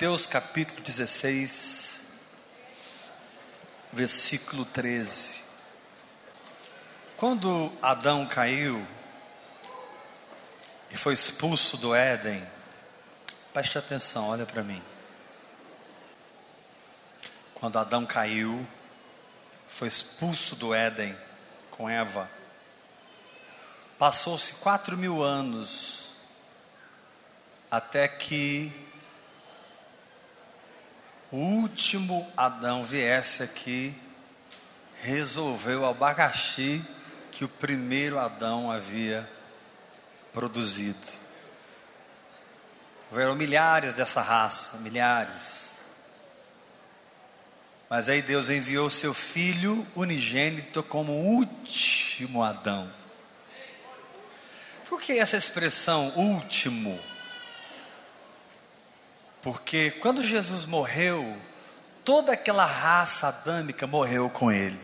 Mateus capítulo 16, versículo 13. Quando Adão caiu e foi expulso do Éden, preste atenção, olha para mim. Quando Adão caiu, foi expulso do Éden com Eva, passou-se quatro mil anos até que o último Adão viesse aqui, resolveu o abacaxi que o primeiro Adão havia produzido. Houveram milhares dessa raça, milhares. Mas aí Deus enviou seu filho unigênito como último Adão. Por que essa expressão último? Porque quando Jesus morreu, toda aquela raça adâmica morreu com ele.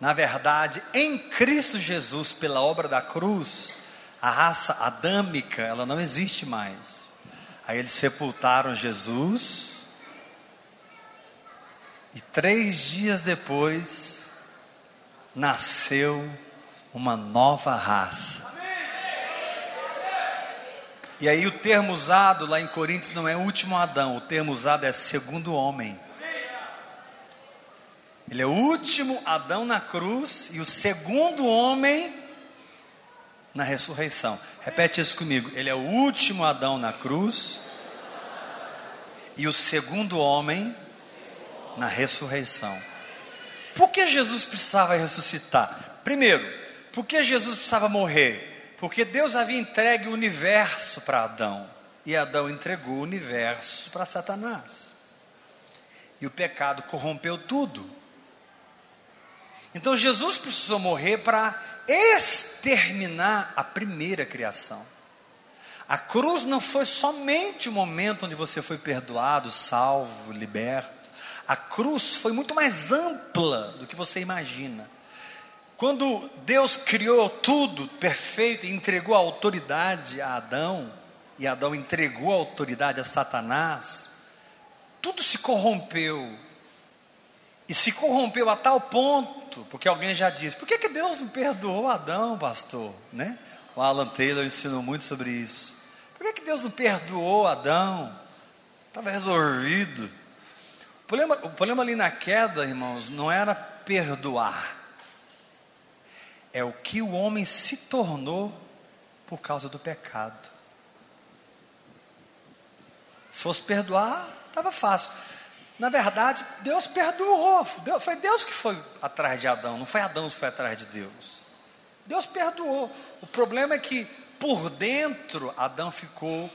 Na verdade, em Cristo Jesus, pela obra da cruz, a raça adâmica, ela não existe mais. Aí eles sepultaram Jesus, e três dias depois, nasceu uma nova raça. E aí o termo usado lá em Coríntios não é último Adão, o termo usado é segundo homem. Ele é o último Adão na cruz e o segundo homem na ressurreição. Repete isso comigo. Ele é o último Adão na cruz e o segundo homem na ressurreição. Por que Jesus precisava ressuscitar? Primeiro, por que Jesus precisava morrer? Porque Deus havia entregue o universo para Adão. E Adão entregou o universo para Satanás. E o pecado corrompeu tudo. Então Jesus precisou morrer para exterminar a primeira criação. A cruz não foi somente o momento onde você foi perdoado, salvo, liberto. A cruz foi muito mais ampla do que você imagina. Quando Deus criou tudo perfeito e entregou a autoridade a Adão, e Adão entregou a autoridade a Satanás, tudo se corrompeu. E se corrompeu a tal ponto, porque alguém já disse, por que, que Deus não perdoou Adão, pastor? Né? O Alan Taylor ensinou muito sobre isso. Por que, que Deus não perdoou Adão? Estava resolvido. O problema, o problema ali na queda, irmãos, não era perdoar é o que o homem se tornou por causa do pecado. Se fosse perdoar, estava fácil. Na verdade, Deus perdoou. Foi Deus que foi atrás de Adão, não foi Adão que foi atrás de Deus. Deus perdoou. O problema é que por dentro Adão ficou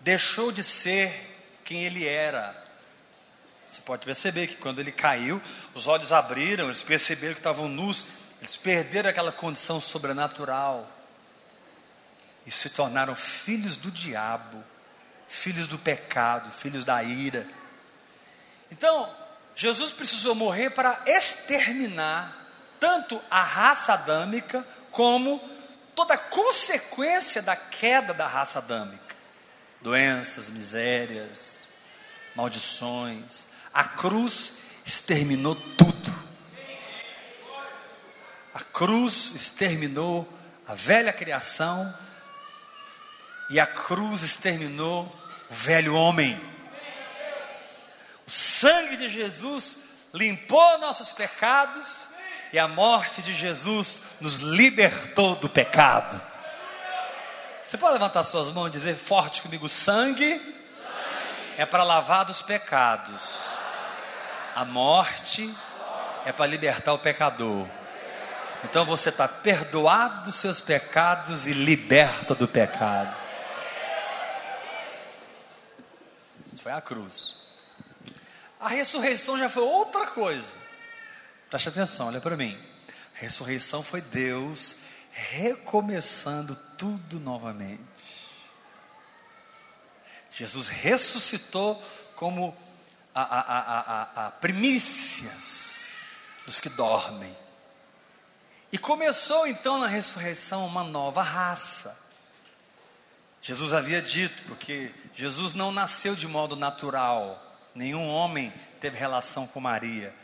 deixou de ser quem ele era. Você pode perceber que quando ele caiu, os olhos abriram, eles perceberam que estavam nus, eles perderam aquela condição sobrenatural e se tornaram filhos do diabo, filhos do pecado, filhos da ira. Então, Jesus precisou morrer para exterminar tanto a raça adâmica como toda a consequência da queda da raça adâmica: doenças, misérias, maldições, a cruz exterminou tudo. A cruz exterminou a velha criação e a cruz exterminou o velho homem. O sangue de Jesus limpou nossos pecados e a morte de Jesus nos libertou do pecado. Você pode levantar suas mãos e dizer forte comigo: sangue, sangue. é para lavar dos pecados a morte é para libertar o pecador. Então você está perdoado dos seus pecados e liberto do pecado. Foi a cruz. A ressurreição já foi outra coisa. Preste atenção, olha para mim. A ressurreição foi Deus recomeçando tudo novamente. Jesus ressuscitou como a, a, a, a primícias dos que dormem. E começou então na ressurreição uma nova raça. Jesus havia dito, porque Jesus não nasceu de modo natural, nenhum homem teve relação com Maria.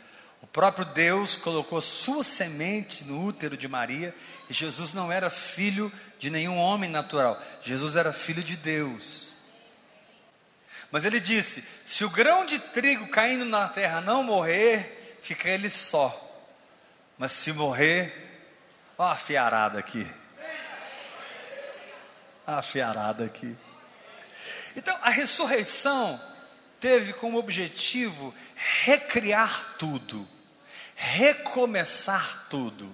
O próprio Deus colocou sua semente no útero de Maria, e Jesus não era filho de nenhum homem natural, Jesus era filho de Deus. Mas ele disse: se o grão de trigo caindo na terra não morrer, fica ele só. Mas se morrer, ó a fiarada aqui afiarada aqui. Então, a ressurreição teve como objetivo recriar tudo, recomeçar tudo.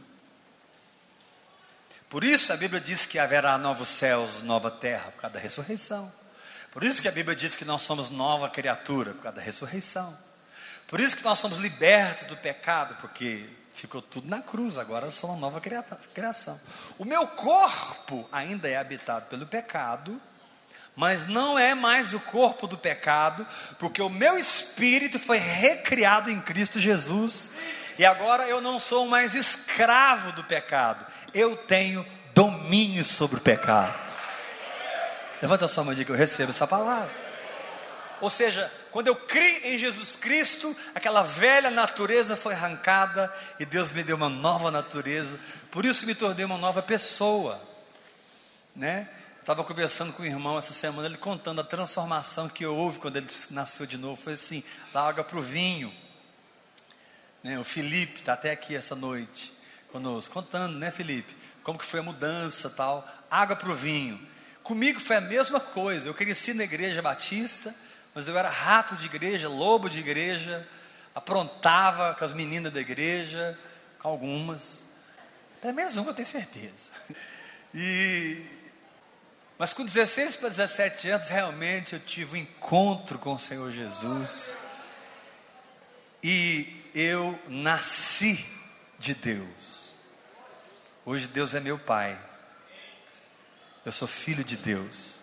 Por isso a Bíblia diz que haverá novos céus, nova terra, por causa da ressurreição. Por isso que a Bíblia diz que nós somos nova criatura, por causa da ressurreição. Por isso que nós somos libertos do pecado, porque Ficou tudo na cruz, agora eu sou uma nova criação. O meu corpo ainda é habitado pelo pecado, mas não é mais o corpo do pecado, porque o meu espírito foi recriado em Cristo Jesus, e agora eu não sou mais escravo do pecado, eu tenho domínio sobre o pecado. Levanta sua mão e diga eu recebo essa palavra. Ou seja, quando eu criei em Jesus Cristo, aquela velha natureza foi arrancada e Deus me deu uma nova natureza. Por isso me tornei uma nova pessoa, né? Estava conversando com o irmão essa semana, ele contando a transformação que houve quando ele nasceu de novo. Foi assim: da água para o vinho. Né? O Felipe está até aqui essa noite conosco, contando, né, Felipe? Como que foi a mudança tal. Água para o vinho. Comigo foi a mesma coisa. Eu cresci na igreja batista mas eu era rato de igreja, lobo de igreja, aprontava com as meninas da igreja, com algumas, até mesmo uma eu tenho certeza. E, mas com 16 para 17 anos, realmente eu tive um encontro com o Senhor Jesus, e eu nasci de Deus. Hoje Deus é meu Pai, eu sou filho de Deus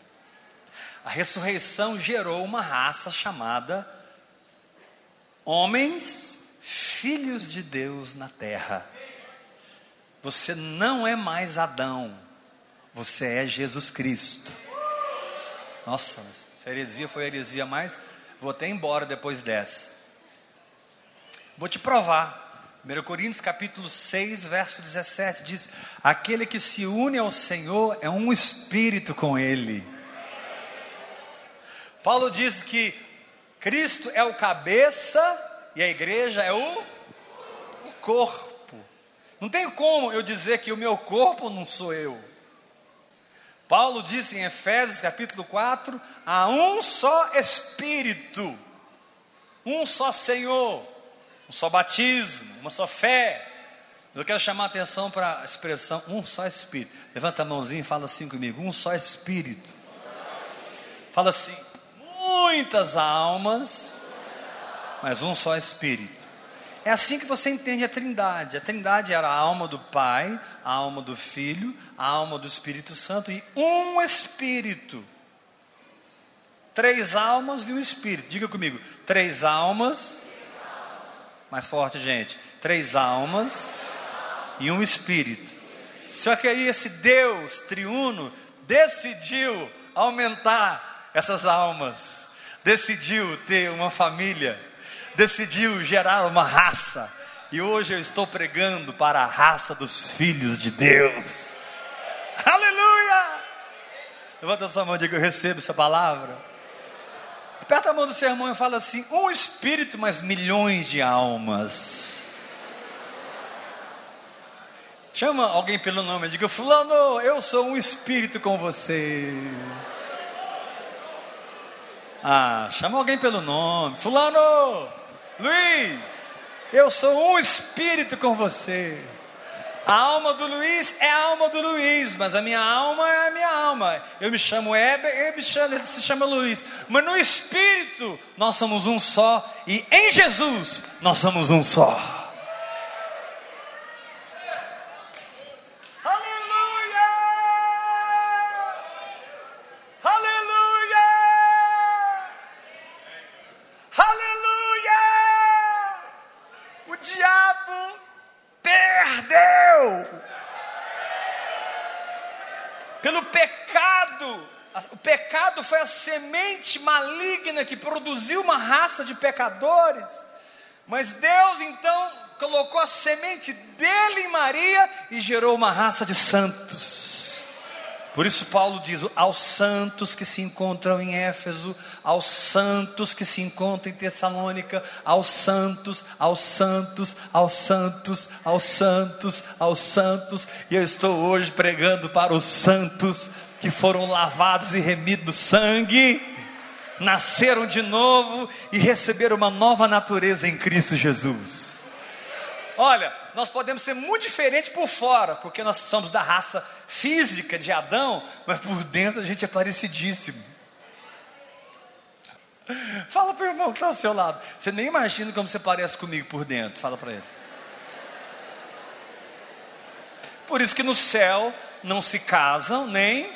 a ressurreição gerou uma raça chamada homens, filhos de Deus na terra. Você não é mais Adão, você é Jesus Cristo. Nossa, essa heresia foi a heresia mais. Vou até embora depois dessa. Vou te provar. 1 Coríntios capítulo 6, verso 17 diz: Aquele que se une ao Senhor é um espírito com Ele. Paulo diz que Cristo é o cabeça e a igreja é o, o corpo. Não tem como eu dizer que o meu corpo não sou eu. Paulo disse em Efésios capítulo 4: há um só Espírito, um só Senhor, um só batismo, uma só fé. Eu quero chamar a atenção para a expressão um só Espírito. Levanta a mãozinha e fala assim comigo: um só Espírito. Fala assim: muitas almas, mas um só Espírito. É assim que você entende a Trindade. A Trindade era a alma do Pai, a alma do Filho, a alma do Espírito Santo e um Espírito. Três almas e um Espírito. Diga comigo: três almas. Mais forte, gente. Três almas e um Espírito. Só que aí esse Deus triuno decidiu aumentar essas almas decidiu ter uma família, decidiu gerar uma raça, e hoje eu estou pregando para a raça dos filhos de Deus. Aleluia! Levanta sua mão e diga: Eu recebo essa palavra. Aperta a mão do seu irmão e fala assim: Um espírito, mas milhões de almas. Chama alguém pelo nome e diga: Fulano, eu sou um espírito com você. Ah, chama alguém pelo nome. Fulano, Luiz, eu sou um espírito com você. A alma do Luiz é a alma do Luiz, mas a minha alma é a minha alma. Eu me chamo Heber, ele se chama Luiz. Mas no espírito nós somos um só e em Jesus nós somos um só. Foi a semente maligna que produziu uma raça de pecadores. Mas Deus então colocou a semente dele em Maria e gerou uma raça de santos. Por isso, Paulo diz: aos santos que se encontram em Éfeso, aos santos que se encontram em Tessalônica, aos santos, aos santos, aos santos, aos santos, aos santos, e eu estou hoje pregando para os santos que foram lavados e remidos no sangue, nasceram de novo e receberam uma nova natureza em Cristo Jesus. Olha, nós podemos ser muito diferentes por fora, porque nós somos da raça física de Adão, mas por dentro a gente é parecidíssimo. Fala para o irmão que está ao seu lado. Você nem imagina como você parece comigo por dentro. Fala para ele. Por isso que no céu não se casam nem.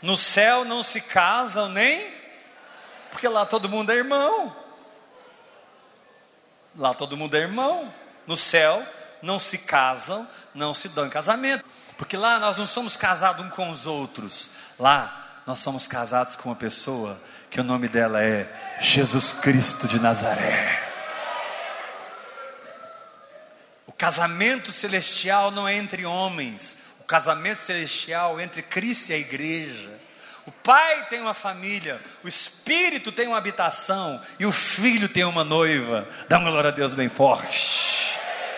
No céu não se casam nem. Porque lá todo mundo é irmão. Lá todo mundo é irmão. No céu não se casam, não se dão em casamento. Porque lá nós não somos casados uns com os outros. Lá nós somos casados com uma pessoa que o nome dela é Jesus Cristo de Nazaré. O casamento celestial não é entre homens, o casamento celestial é entre Cristo e a igreja. O pai tem uma família, o espírito tem uma habitação e o filho tem uma noiva. Dá uma glória a Deus bem forte.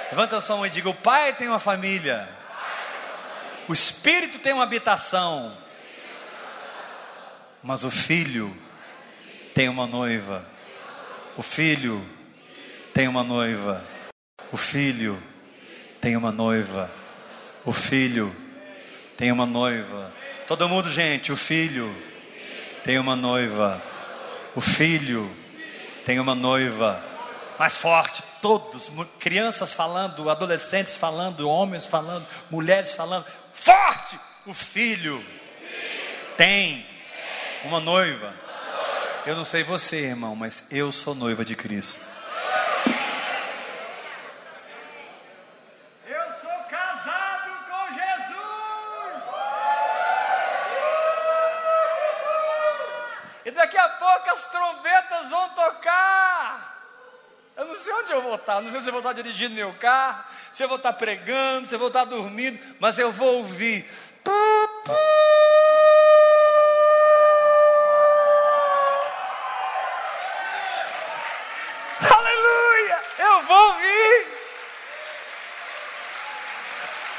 Levanta a sua mão e diga: O pai tem uma família, o espírito tem uma habitação, mas o filho tem uma noiva. O filho tem uma noiva. O filho tem uma noiva. O filho tem uma noiva. Todo mundo, gente, o filho tem uma noiva. O filho tem uma noiva. Mais forte, todos, crianças falando, adolescentes falando, homens falando, mulheres falando. Forte! O filho tem uma noiva. Eu não sei você, irmão, mas eu sou noiva de Cristo. Não sei se eu vou estar dirigindo meu carro, se eu vou estar pregando, se eu vou estar dormindo, mas eu vou ouvir. Aleluia! Eu vou ouvir.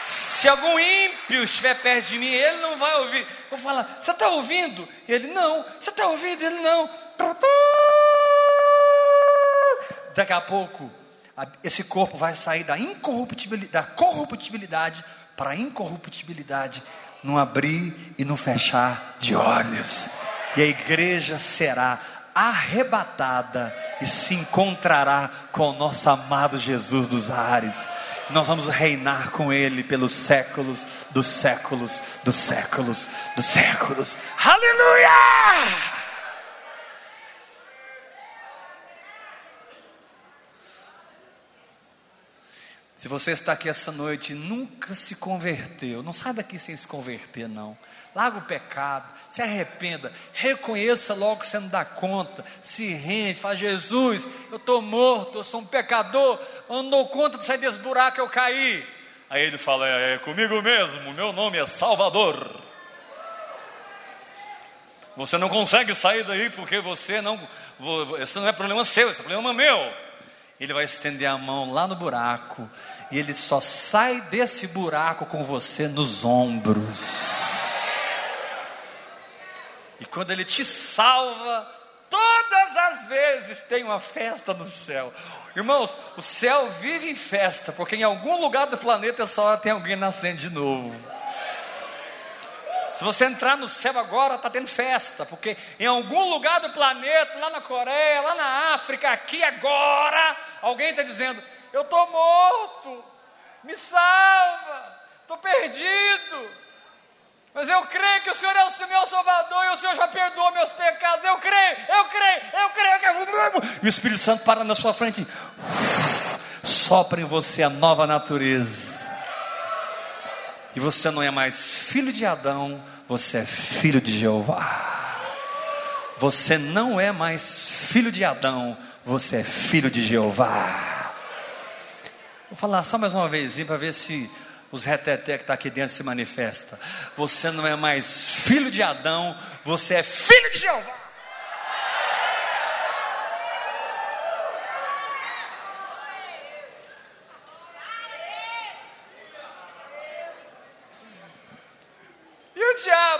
Se algum ímpio estiver perto de mim, ele não vai ouvir. Eu vou falar, você está ouvindo? Ele não. Você está ouvindo? Ele não. Daqui a pouco, esse corpo vai sair da incorruptibilidade, da corruptibilidade para a incorruptibilidade, no abrir e no fechar de olhos. E a igreja será arrebatada e se encontrará com o nosso amado Jesus dos ares. Nós vamos reinar com Ele pelos séculos dos séculos dos séculos dos séculos. Aleluia! Se você está aqui essa noite e nunca se converteu, não sai daqui sem se converter, não. Larga o pecado, se arrependa, reconheça logo que você não dá conta, se rende, fala: Jesus, eu estou morto, eu sou um pecador, eu não dou conta de sair desse buraco, eu caí. Aí ele fala: é, é comigo mesmo, meu nome é Salvador. Você não consegue sair daí porque você não, esse não é problema seu, esse é problema meu ele vai estender a mão lá no buraco, e ele só sai desse buraco com você nos ombros. E quando ele te salva, todas as vezes tem uma festa no céu. Irmãos, o céu vive em festa, porque em algum lugar do planeta essa hora tem alguém nascendo de novo. Se você entrar no céu agora, está tendo festa, porque em algum lugar do planeta, lá na Coreia, lá na África, aqui agora, alguém está dizendo: Eu estou morto, me salva, estou perdido. Mas eu creio que o Senhor é o meu Salvador e o Senhor já perdoou meus pecados. Eu creio, eu creio, eu creio. Eu creio. E o Espírito Santo para na sua frente, sopra em você a nova natureza E você não é mais filho de Adão, você é filho de Jeová. Você não é mais filho de Adão, você é filho de Jeová. Vou falar só mais uma vez para ver se os reteté que está aqui dentro se manifesta. Você não é mais filho de Adão, você é filho de Jeová.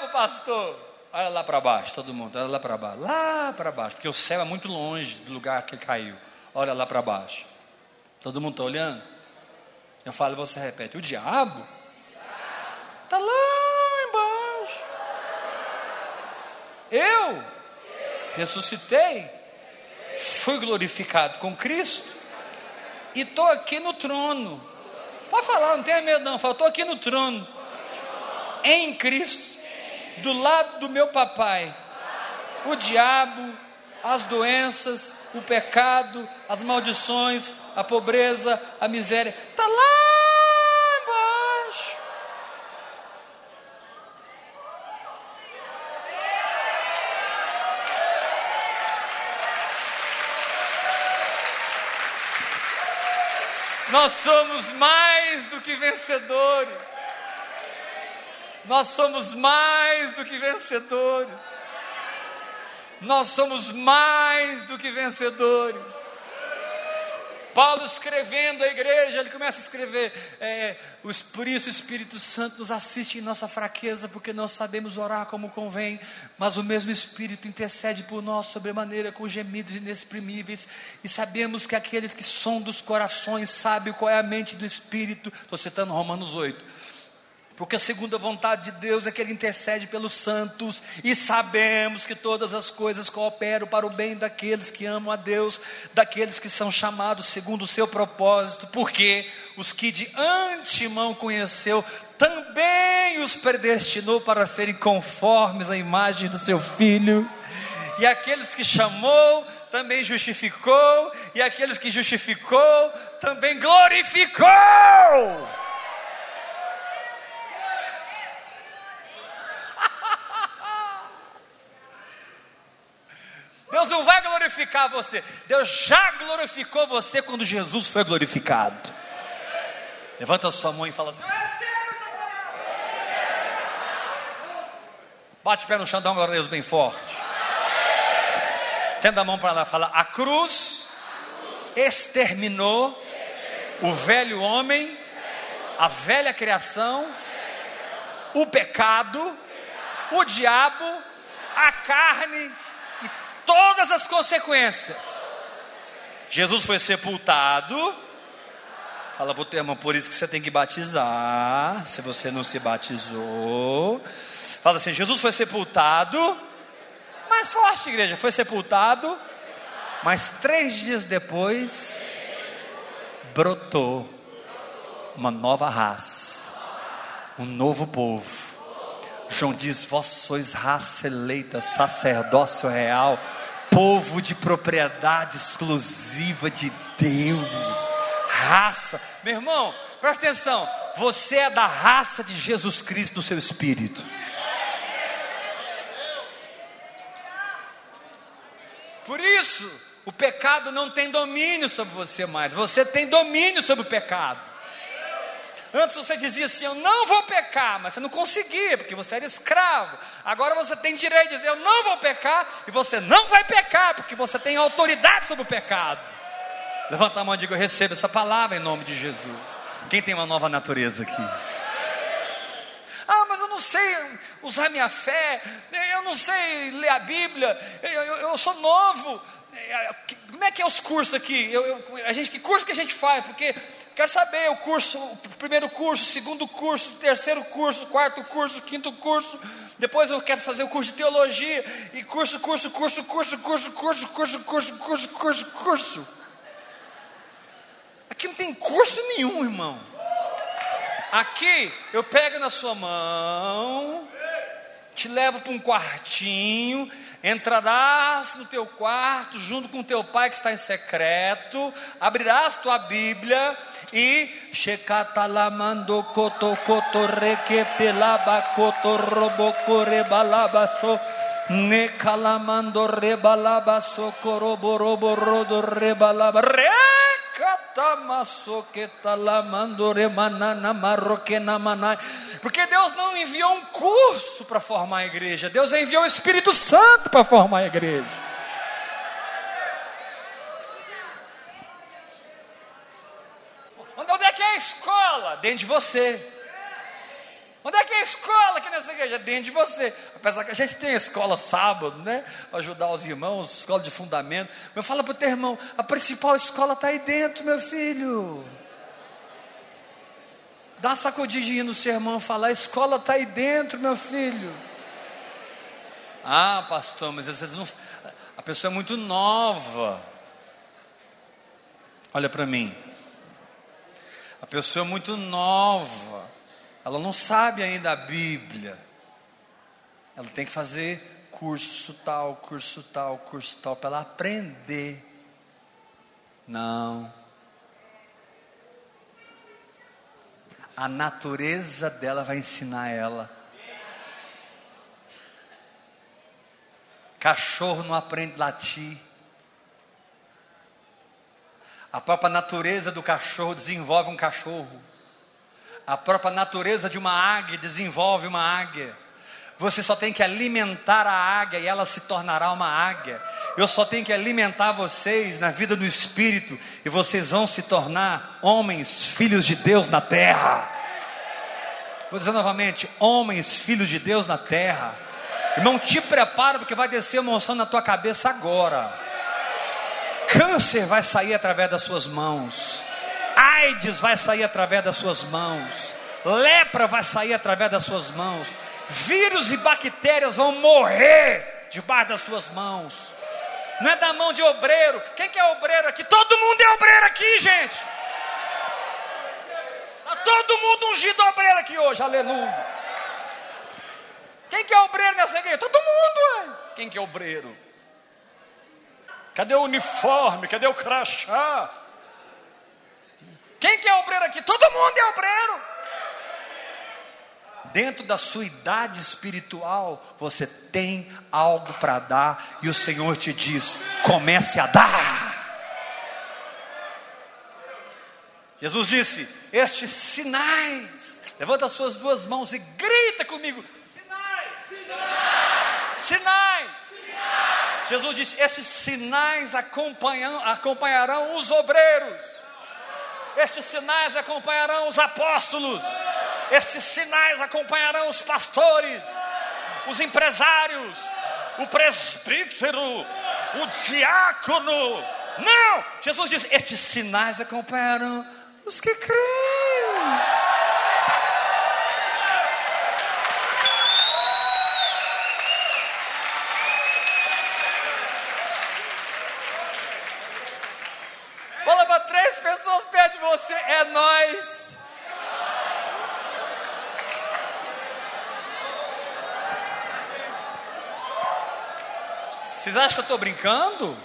Pastor? Olha lá para baixo, todo mundo, olha lá para baixo, lá para baixo, porque o céu é muito longe do lugar que caiu. Olha lá para baixo. Todo mundo está olhando? Eu falo e você repete: o diabo está lá embaixo. Eu ressuscitei, fui glorificado com Cristo e estou aqui no trono. Pode falar, não tenha medo não. Estou aqui no trono, em Cristo, do lado do meu papai. O diabo, as doenças, o pecado, as maldições, a pobreza, a miséria, está lá embaixo. Nós somos mais do que vencedores. Nós somos mais do que vencedores. Nós somos mais do que vencedores. Paulo escrevendo a igreja, ele começa a escrever: é, os, por isso o Espírito Santo nos assiste em nossa fraqueza, porque não sabemos orar como convém, mas o mesmo Espírito intercede por nós sobremaneira com gemidos inexprimíveis, e sabemos que aqueles que são dos corações sabem qual é a mente do Espírito. Estou citando Romanos 8 porque a segunda vontade de Deus é que Ele intercede pelos santos, e sabemos que todas as coisas cooperam para o bem daqueles que amam a Deus, daqueles que são chamados segundo o seu propósito, porque os que de antemão conheceu, também os predestinou para serem conformes à imagem do seu Filho. E aqueles que chamou, também justificou, e aqueles que justificou, também glorificou. Deus não vai glorificar você. Deus já glorificou você quando Jesus foi glorificado. Levanta a sua mão e fala assim: Bate o pé no chão, dá um glória a Deus bem forte. Estenda a mão para lá, fala: A cruz exterminou o velho homem, a velha criação, o pecado, o diabo, a carne todas as consequências. Jesus foi sepultado. Fala para o teu irmão, por isso que você tem que batizar. Se você não se batizou. Fala assim: Jesus foi sepultado. Mais forte, igreja. Foi sepultado. Mas três dias depois, brotou uma nova raça, um novo povo João diz: Vós sois raça eleita, sacerdócio real, povo de propriedade exclusiva de Deus. Raça, meu irmão, presta atenção. Você é da raça de Jesus Cristo no seu espírito. Por isso, o pecado não tem domínio sobre você mais. Você tem domínio sobre o pecado. Antes você dizia assim: Eu não vou pecar, mas você não conseguia, porque você era escravo. Agora você tem direito de dizer: Eu não vou pecar, e você não vai pecar, porque você tem autoridade sobre o pecado. Levanta a mão e diga: Eu recebo essa palavra em nome de Jesus. Quem tem uma nova natureza aqui? Ah, mas eu não sei usar minha fé, eu não sei ler a Bíblia, eu, eu, eu sou novo. Como é que é os cursos aqui? Eu, eu, a gente, que curso que a gente faz? Porque quer saber o curso, o primeiro curso, o segundo curso, o terceiro curso, o quarto curso, o quinto curso. Depois eu quero fazer o curso de teologia e curso, curso, curso, curso, curso, curso, curso, curso, curso, curso, curso. Aqui não tem curso nenhum, irmão. Aqui eu pego na sua mão te levo para um quartinho, entrarás no teu quarto junto com teu pai que está em secreto, abrirás tua Bíblia e shekatalamando koto koto reke pelaba koto robokore balabaso nekalamando rebalaba socoroborobo rodo rebalaba re porque Deus não enviou um curso para formar a igreja, Deus enviou o Espírito Santo para formar a igreja. Onde é que é a escola? Dentro de você. Onde é que é a escola aqui nessa igreja? Dentro de você. Apesar que a gente tem a escola sábado, né? Para ajudar os irmãos, escola de fundamento. Mas fala para o teu irmão, a principal escola está aí dentro, meu filho. Dá sacudidinha no seu irmão e fala, a escola está aí dentro, meu filho. Ah, pastor, mas não... a pessoa é muito nova. Olha para mim. A pessoa é muito nova ela não sabe ainda a Bíblia. Ela tem que fazer curso tal, curso tal, curso tal, para ela aprender. Não. A natureza dela vai ensinar ela. Cachorro não aprende latir. A própria natureza do cachorro desenvolve um cachorro. A própria natureza de uma águia desenvolve uma águia. Você só tem que alimentar a águia e ela se tornará uma águia. Eu só tenho que alimentar vocês na vida do espírito e vocês vão se tornar homens, filhos de Deus na terra. Vou dizer novamente: homens, filhos de Deus na terra. Irmão, te prepara porque vai descer uma unção na tua cabeça agora. Câncer vai sair através das suas mãos. AIDS vai sair através das suas mãos, lepra vai sair através das suas mãos, vírus e bactérias vão morrer debaixo das suas mãos. Não é da mão de obreiro. Quem que é obreiro aqui? Todo mundo é obreiro aqui, gente. Está todo mundo ungido obreiro aqui hoje, aleluia. Quem que é obreiro nessa igreja? Todo mundo. Quem que é obreiro? Cadê o uniforme? Cadê o crachá? Quem que é obreiro aqui? Todo mundo é obreiro. Dentro da sua idade espiritual, você tem algo para dar, e o Senhor te diz: comece a dar. Jesus disse: Estes sinais, levanta as suas duas mãos e grita comigo: sinais, sinais, sinais. sinais. Jesus disse: Estes sinais acompanharão os obreiros. Estes sinais acompanharão os apóstolos. Estes sinais acompanharão os pastores, os empresários, o presbítero, o diácono. Não! Jesus diz: estes sinais acompanharão os que creem. Você é nós. Vocês acham que eu estou brincando?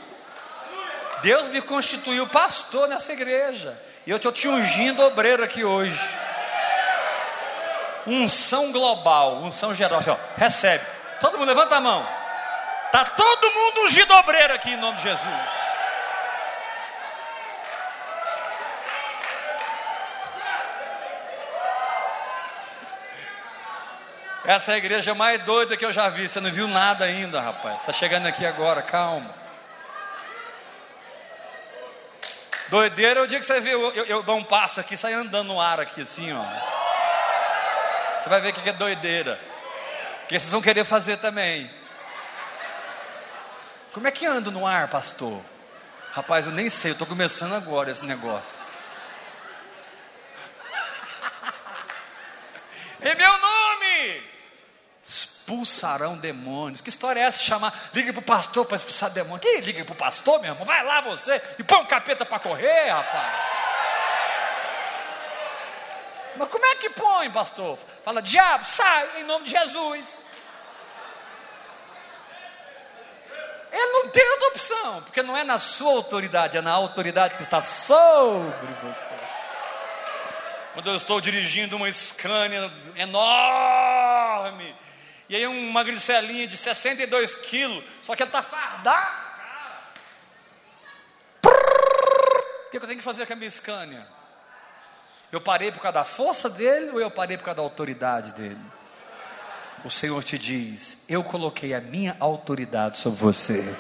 Deus me constituiu pastor nessa igreja. E eu estou te ungindo obreiro aqui hoje. Unção global, unção geral. Assim, ó, recebe. Todo mundo levanta a mão. Está todo mundo ungido obreiro aqui em nome de Jesus. Essa é a igreja mais doida que eu já vi. Você não viu nada ainda, rapaz. Está chegando aqui agora, calma. Doideira é o dia que você vê, eu, eu, eu, dou um passo aqui, sai andando no ar aqui, assim, ó. Você vai ver o que é doideira. Que vocês vão querer fazer também. Como é que anda no ar, pastor? Rapaz, eu nem sei, eu estou começando agora esse negócio. em meu nome! expulsarão demônios. Que história é essa? Chamar, liga para o pastor para expulsar demônio. Que liga para o pastor, meu irmão? Vai lá você e põe um capeta para correr, rapaz. Mas como é que põe, pastor? Fala, diabo, sai em nome de Jesus. Ele não tem outra opção, porque não é na sua autoridade, é na autoridade que está sobre você. Quando eu estou dirigindo uma Scania enorme, e aí uma griselinha de 62 quilos, só que ela está fardada. O que eu tenho que fazer com a minha Scania? Eu parei por causa da força dele ou eu parei por causa da autoridade dele? O Senhor te diz: Eu coloquei a minha autoridade sobre você.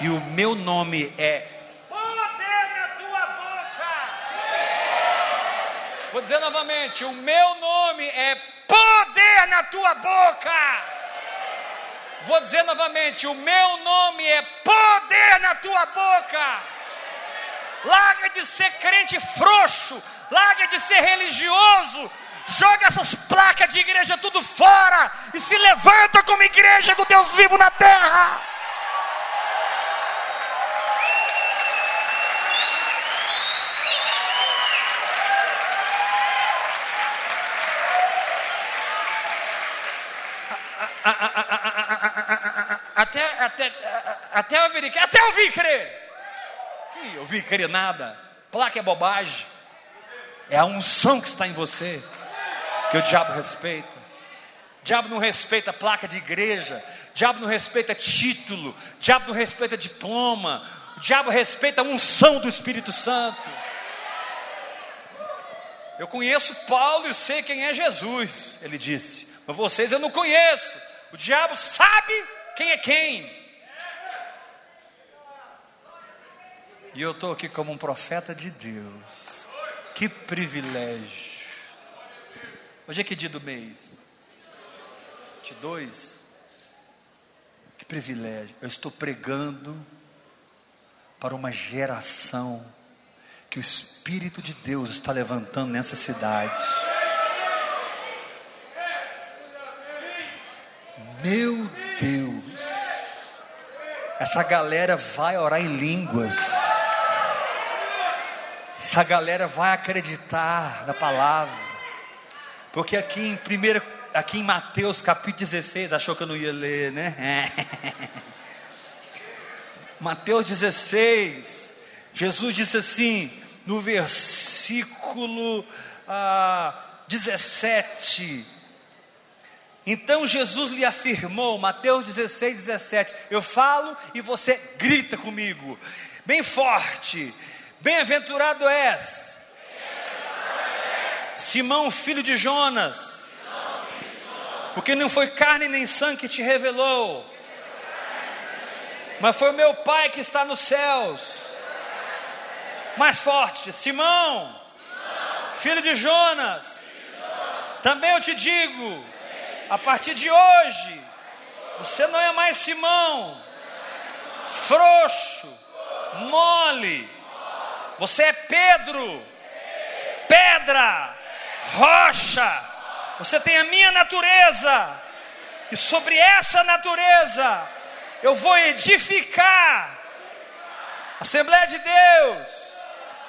E o meu nome é. Vou dizer novamente: O meu nome é tua boca. Vou dizer novamente: O meu nome é poder na tua boca. Larga de ser crente frouxo, larga de ser religioso, joga essas placas de igreja tudo fora e se levanta como igreja do Deus vivo na terra. Até ouvir, até ouvir crer. Ih, eu vi querer nada. Placa é bobagem. É a unção que está em você que o diabo respeita. O diabo não respeita placa de igreja. O diabo não respeita título. O diabo não respeita diploma. O diabo respeita a unção do Espírito Santo. Eu conheço Paulo e sei quem é Jesus, ele disse. Mas vocês eu não conheço. O diabo sabe quem é quem. E eu estou aqui como um profeta de Deus. Que privilégio. Hoje é que dia do mês? De dois. Que privilégio. Eu estou pregando para uma geração que o Espírito de Deus está levantando nessa cidade. Meu Deus, essa galera vai orar em línguas essa galera vai acreditar na palavra. Porque aqui em primeira, aqui em Mateus capítulo 16, achou que eu não ia ler, né? Mateus 16, Jesus disse assim, no versículo ah, 17: então Jesus lhe afirmou, Mateus 16, 17: Eu falo e você grita comigo, bem forte. Bem-aventurado és, Simão, filho de Jonas, porque não foi carne nem sangue que te revelou, mas foi o meu Pai que está nos céus. Mais forte, Simão, filho de Jonas, também eu te digo, a partir de hoje, você não é mais Simão, frouxo, mole, você é Pedro, pedra, rocha. Você tem a minha natureza, e sobre essa natureza eu vou edificar Assembleia de Deus,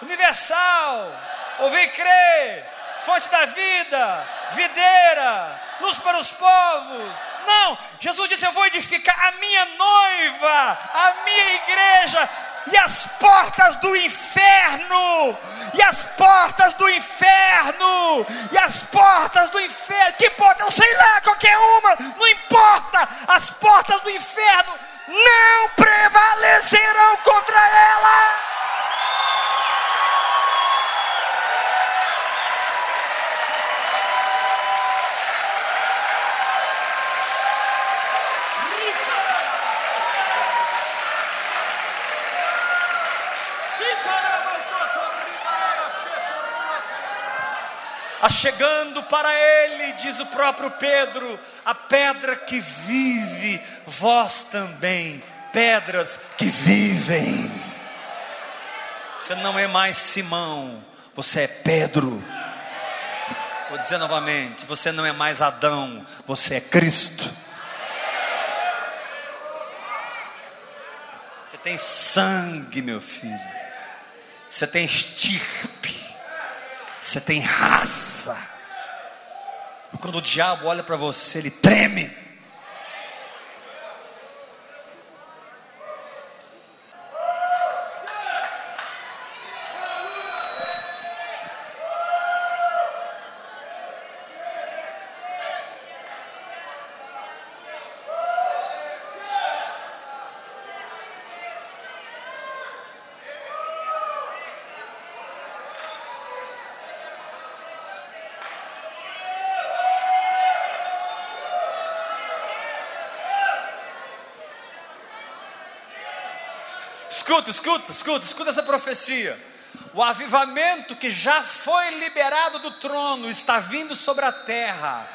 Universal, ouvir crer, fonte da vida, videira, luz para os povos. Não, Jesus disse: Eu vou edificar a minha noiva, a minha igreja, e as portas do inferno, e as portas do inferno, e as portas do inferno, que porta? Eu sei lá, qualquer uma, não importa, as portas do inferno não prevalecerão contra ela. Achegando para ele, diz o próprio Pedro, a pedra que vive, vós também, pedras que vivem. Você não é mais Simão, você é Pedro. Vou dizer novamente: você não é mais Adão, você é Cristo. Você tem sangue, meu filho. Você tem estirpe. Você tem raça. E quando o diabo olha para você, ele treme. Escuta, escuta, escuta, escuta essa profecia. O avivamento que já foi liberado do trono está vindo sobre a terra.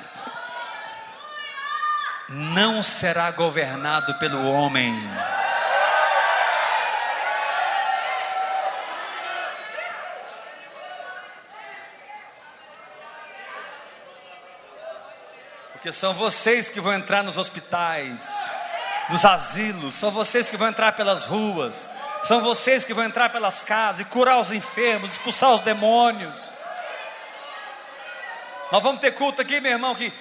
Não será governado pelo homem. Porque são vocês que vão entrar nos hospitais, nos asilos, são vocês que vão entrar pelas ruas, são vocês que vão entrar pelas casas e curar os enfermos, expulsar os demônios. Nós vamos ter culto aqui, meu irmão, que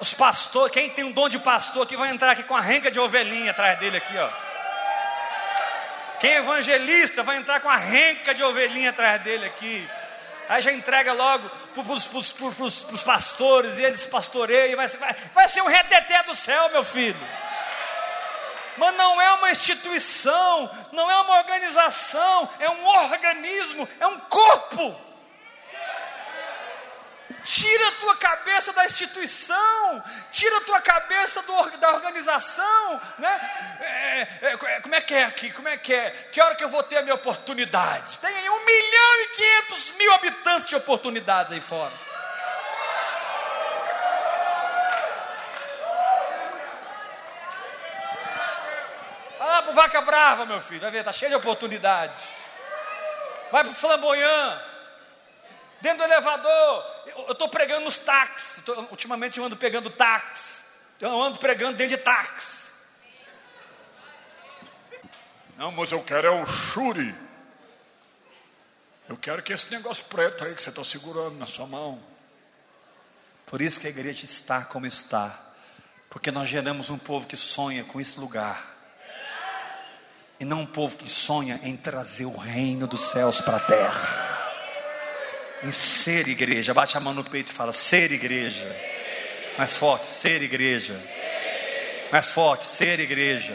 os pastores, quem tem um dom de pastor aqui vai entrar aqui com a renca de ovelhinha atrás dele aqui, ó. Quem é evangelista vai entrar com a renca de ovelhinha atrás dele aqui. Aí já entrega logo para os pastores e eles pastoreiam. Vai, vai, vai ser um reteté do céu, meu filho mas não é uma instituição, não é uma organização, é um organismo, é um corpo. Tira a tua cabeça da instituição, tira a tua cabeça do, da organização, né? É, é, é, como é que é aqui? Como é que é? Que hora que eu vou ter a minha oportunidade? Tem aí um milhão e quinhentos mil habitantes de oportunidades aí fora. O Vaca Brava, meu filho. Vai ver, está cheio de oportunidades. Vai para o Flamboyant. Dentro do elevador. Eu estou pregando nos táxis. Tô, ultimamente eu ando pegando táxi. Eu ando pregando dentro de táxi. Não, mas eu quero é o Shuri. Eu quero que esse negócio preto aí que você está segurando na sua mão. Por isso que a igreja está como está. Porque nós geramos um povo que sonha com esse lugar e não um povo que sonha em trazer o reino dos céus para a terra. Em ser igreja, bate a mão no peito e fala: ser igreja. Mais forte, ser igreja. Mais forte, ser igreja.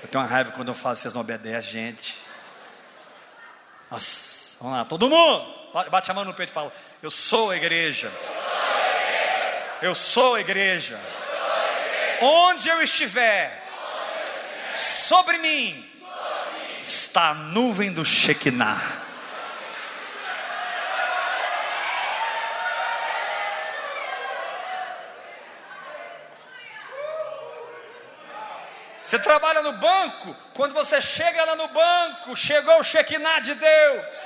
Eu tenho uma raiva quando eu falo, vocês não obedecem, gente. Nossa, vamos lá, todo mundo. Bate a mão no peito e fala: Eu sou a igreja. Eu sou a igreja. Onde eu estiver sobre mim está a nuvem do Shekinah. Você trabalha no banco, quando você chega lá no banco, chegou o Shekinah de Deus.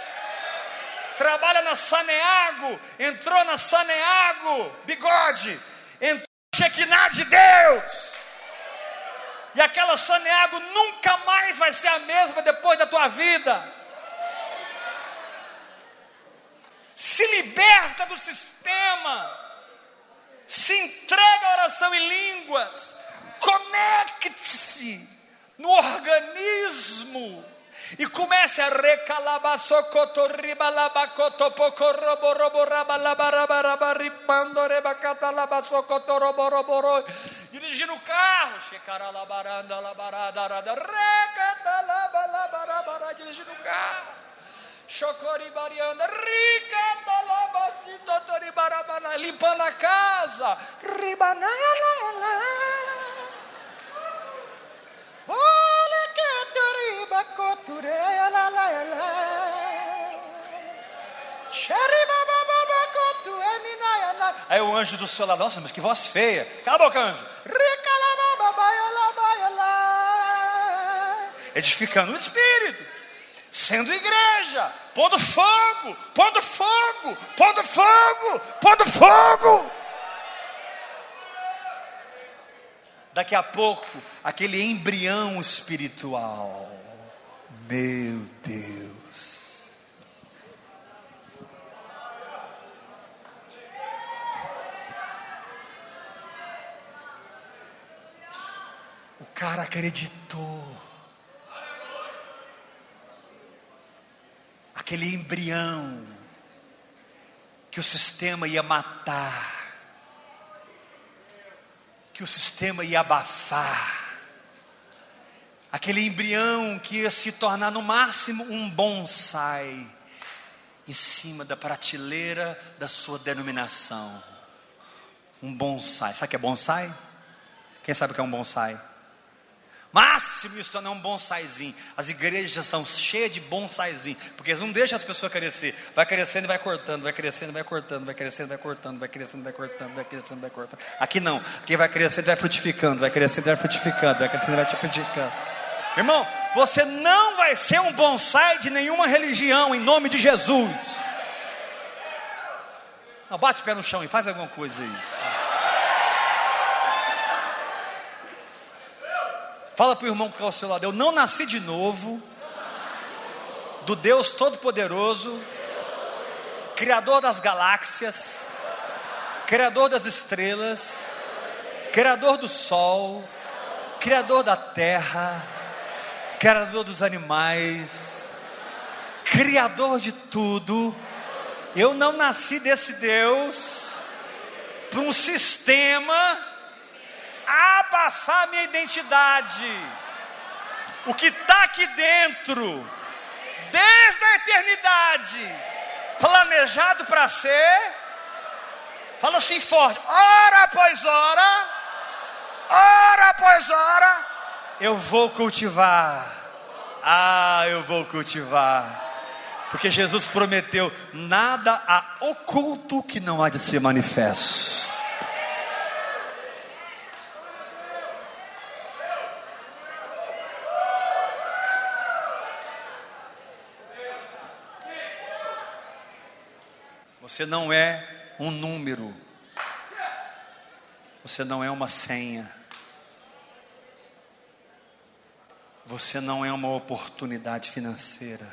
Trabalha na Saneago, entrou na Saneago, bigode, entrou o Shekinah de Deus. E aquela Saneago nunca mais vai ser a mesma depois da tua vida. Se liberta do sistema. Se entrega à oração em línguas. Conecte-se no organismo e comece a recalabasocotorribalabacoto pocorroborobororabalabarabaribandoreba dirigindo o carro, checaralabaranda labarada recatalabalabara dirigindo o carro. Chocoribarianda, rica talabacito toribarabana, limpando a casa, ribanala. Aí o anjo do céu nossa, mas que voz feia. Cala a boca, anjo. Edificando o espírito, sendo igreja, pondo fogo, pondo fogo, pondo fogo, pondo fogo. Daqui a pouco, aquele embrião espiritual. Meu Deus. O cara acreditou. Aquele embrião que o sistema ia matar que o sistema ia abafar, aquele embrião que ia se tornar no máximo um bonsai em cima da prateleira da sua denominação. Um bonsai. Sabe o que é bonsai? Quem sabe o que é um bonsai? Máximo isso é um bonsaizinho. As igrejas estão cheias de bonsaizinho, porque eles não deixam as pessoas crescer. Vai crescendo e vai cortando, vai crescendo, vai cortando, vai crescendo, vai cortando, vai crescendo, vai cortando, vai crescendo, vai cortando. Aqui não, aqui vai crescendo, vai frutificando, vai crescendo, vai frutificando, vai crescendo, vai frutificando. Irmão, você não vai ser um bonsai de nenhuma religião em nome de Jesus. Não, bate o pé no chão e faz alguma coisa aí. Fala para o irmão que está ao seu lado: Eu não nasci de novo, do Deus Todo-Poderoso, Criador das galáxias, Criador das estrelas, Criador do sol, Criador da terra, Criador dos animais, Criador de tudo. Eu não nasci desse Deus para um sistema abafar minha identidade. O que está aqui dentro, desde a eternidade, planejado para ser, fala assim forte: hora após hora, hora após hora, eu vou cultivar. Ah, eu vou cultivar. Porque Jesus prometeu: nada há oculto que não há de ser manifesto. Você não é um número. Você não é uma senha. Você não é uma oportunidade financeira.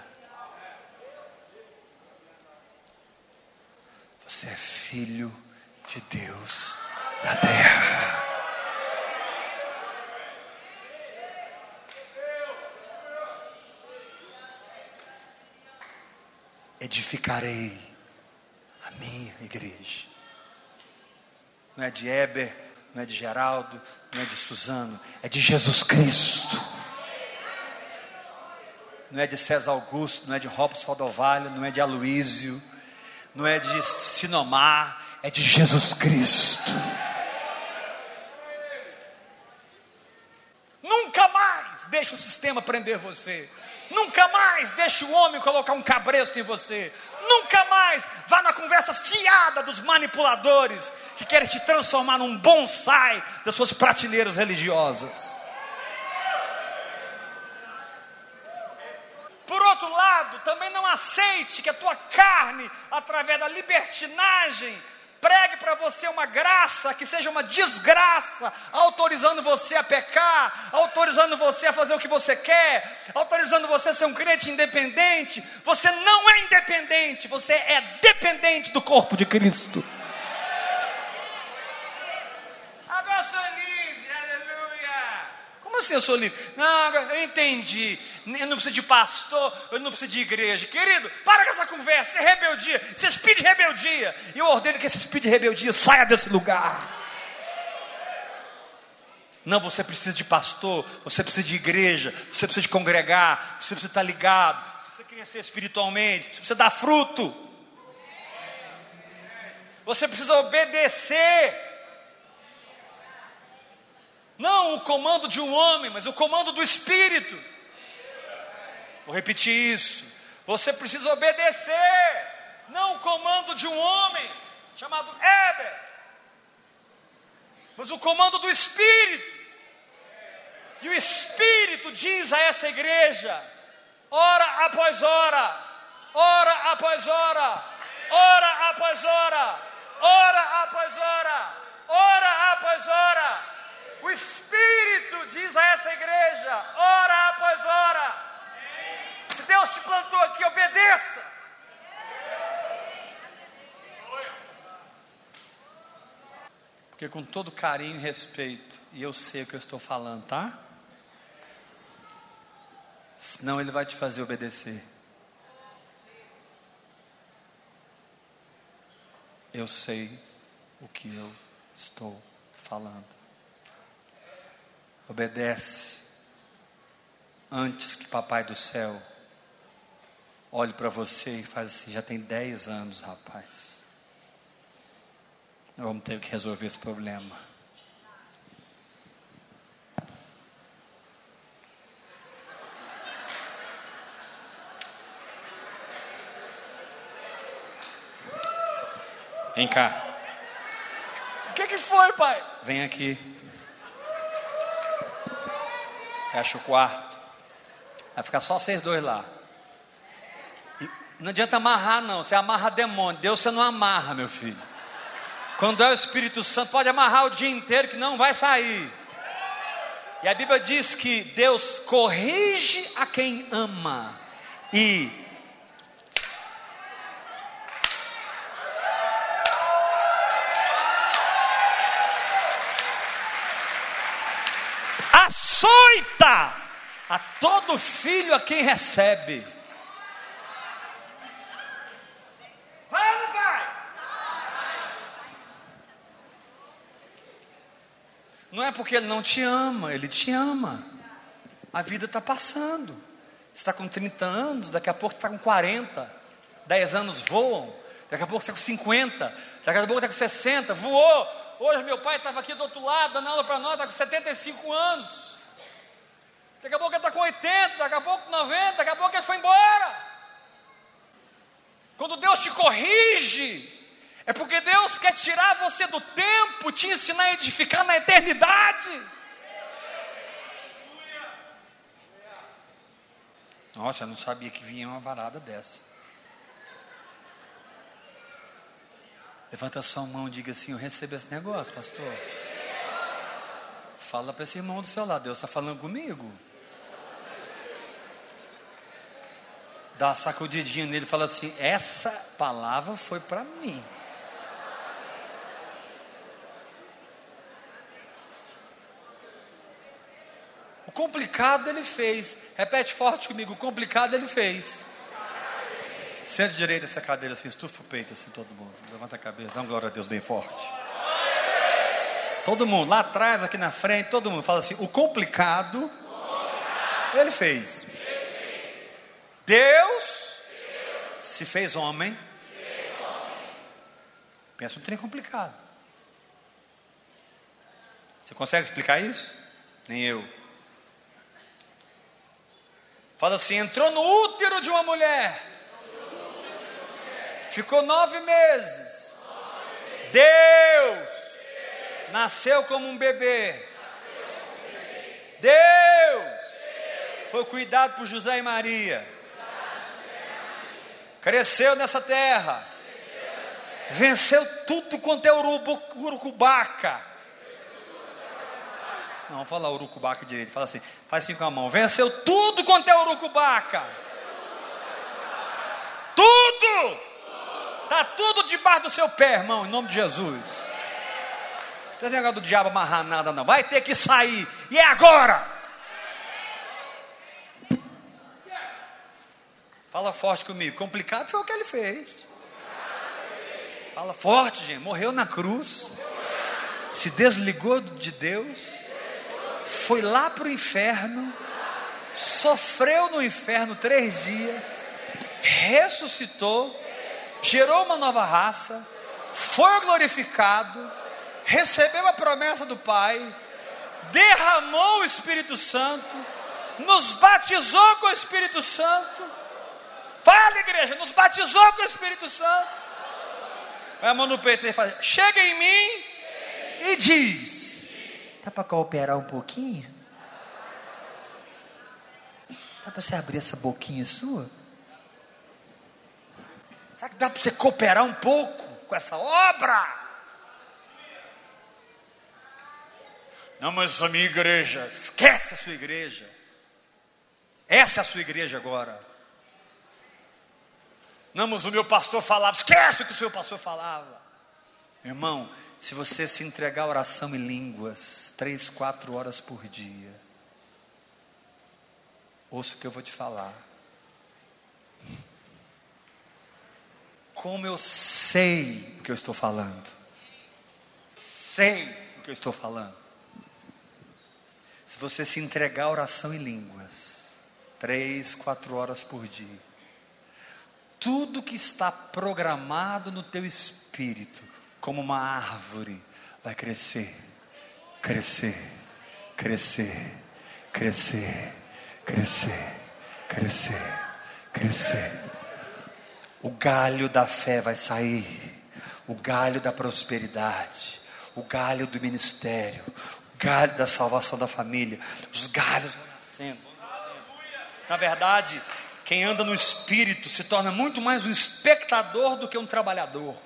Você é filho de Deus na terra. Edificarei a minha igreja. Não é de Eber, não é de Geraldo, não é de Suzano, é de Jesus Cristo. Não é de César Augusto, não é de Robson Rodovalho, não é de Aloísio, não é de Sinomar, é de Jesus Cristo. Nunca mais deixe o sistema prender você. Nunca mais deixe o homem colocar um cabresto em você. Nunca mais vá na conversa fiada dos manipuladores que querem te transformar num bonsai das suas prateleiras religiosas. Por outro lado, também não aceite que a tua carne, através da libertinagem, pregue para você uma graça que seja uma desgraça, autorizando você a pecar, autorizando você a fazer o que você quer, autorizando você a ser um crente independente. Você não é independente, você é dependente do corpo de Cristo. Como assim eu sou livre? Não, eu entendi. Eu não preciso de pastor, eu não preciso de igreja. Querido, para com essa conversa, é rebeldia, isso é de rebeldia. E eu ordeno que esse de rebeldia saia desse lugar. Não, você precisa de pastor, você precisa de igreja, você precisa de congregar, você precisa estar ligado, você precisa crescer espiritualmente, você precisa dar fruto. Você precisa obedecer não o comando de um homem, mas o comando do Espírito. Vou repetir isso. Você precisa obedecer, não o comando de um homem chamado Eber, mas o comando do Espírito. E o Espírito diz a essa igreja, hora após hora, hora após hora, hora após hora, hora após hora, hora após hora o Espírito diz a essa igreja, hora após hora: se Deus te plantou aqui, obedeça. Porque com todo carinho e respeito, e eu sei o que eu estou falando, tá? Senão ele vai te fazer obedecer. Eu sei o que eu estou falando obedece, antes que papai do céu olhe para você e faz assim, já tem 10 anos, rapaz. Nós vamos ter que resolver esse problema. Vem cá. O que, que foi, pai? Vem aqui. Fecha o quarto. Vai ficar só vocês dois lá. Não adianta amarrar, não. Você amarra demônio. Deus você não amarra, meu filho. Quando é o Espírito Santo, pode amarrar o dia inteiro que não vai sair. E a Bíblia diz que Deus corrige a quem ama e açoita a todo filho a quem recebe. Vai ou não vai? Não é porque ele não te ama, ele te ama. A vida está passando. Você está com 30 anos, daqui a pouco está com 40. 10 anos voam. Daqui a pouco está com 50. Daqui a pouco está com 60. Voou. Hoje meu pai estava aqui do outro lado, dando aula para nós, está com 75 anos. Daqui a pouco ele está com 80, daqui a pouco com 90, daqui a pouco ele foi embora. Quando Deus te corrige, é porque Deus quer tirar você do tempo, te ensinar a edificar na eternidade. Nossa, eu não sabia que vinha uma varada dessa. Levanta sua mão e diga assim: Eu recebo esse negócio, pastor. Fala para esse irmão do seu lado, Deus está falando comigo. Dá uma sacudidinha nele e fala assim: Essa palavra foi para mim. O complicado ele fez. Repete forte comigo: o complicado ele fez. Sente direito essa cadeira assim, estufa o peito assim, todo mundo. Levanta a cabeça, dá uma glória a Deus bem forte. Todo mundo, lá atrás, aqui na frente, todo mundo fala assim: o complicado, ele fez. Deus se fez homem. Pensa um trem complicado. Você consegue explicar isso? Nem eu. Fala assim: entrou no útero de uma mulher. Ficou nove meses. Deus nasceu como um bebê. Deus foi cuidado por José e Maria. Cresceu nessa terra. Venceu tudo quanto é urubu, urucubaca. Não, fala urucubaca direito. Fala assim, faz assim com a mão. Venceu tudo quanto é urucubaca. Tudo! Está tudo debaixo do seu pé, irmão, em nome de Jesus. Não tem negócio do diabo amarrar nada, não. Vai ter que sair. E é agora. Fala forte comigo. Complicado foi o que ele fez. Fala forte, gente. Morreu na cruz. Se desligou de Deus. Foi lá para o inferno. Sofreu no inferno três dias. Ressuscitou. Gerou uma nova raça. Foi glorificado. Recebeu a promessa do Pai. Derramou o Espírito Santo. Nos batizou com o Espírito Santo Fala, igreja, nos batizou com o Espírito Santo. Põe a mão no peito e fala: Chega em mim e diz: Dá para cooperar um pouquinho? Dá para você abrir essa boquinha sua? Será que dá para você cooperar um pouco com essa obra? Não, mas a minha igreja, esquece a sua igreja. Essa é a sua igreja agora. Não, mas o meu pastor falava, esquece o que o seu pastor falava. Irmão, se você se entregar a oração em línguas, três, quatro horas por dia, ouça o que eu vou te falar. Como eu sei o que eu estou falando. Sei o que eu estou falando. Se você se entregar a oração em línguas, três, quatro horas por dia, tudo que está programado no teu espírito, como uma árvore, vai crescer, crescer, crescer, crescer, crescer, crescer, crescer. O galho da fé vai sair, o galho da prosperidade, o galho do ministério, o galho da salvação da família. Os galhos vão nascendo. Na verdade, quem anda no espírito se torna muito mais um espectador do que um trabalhador.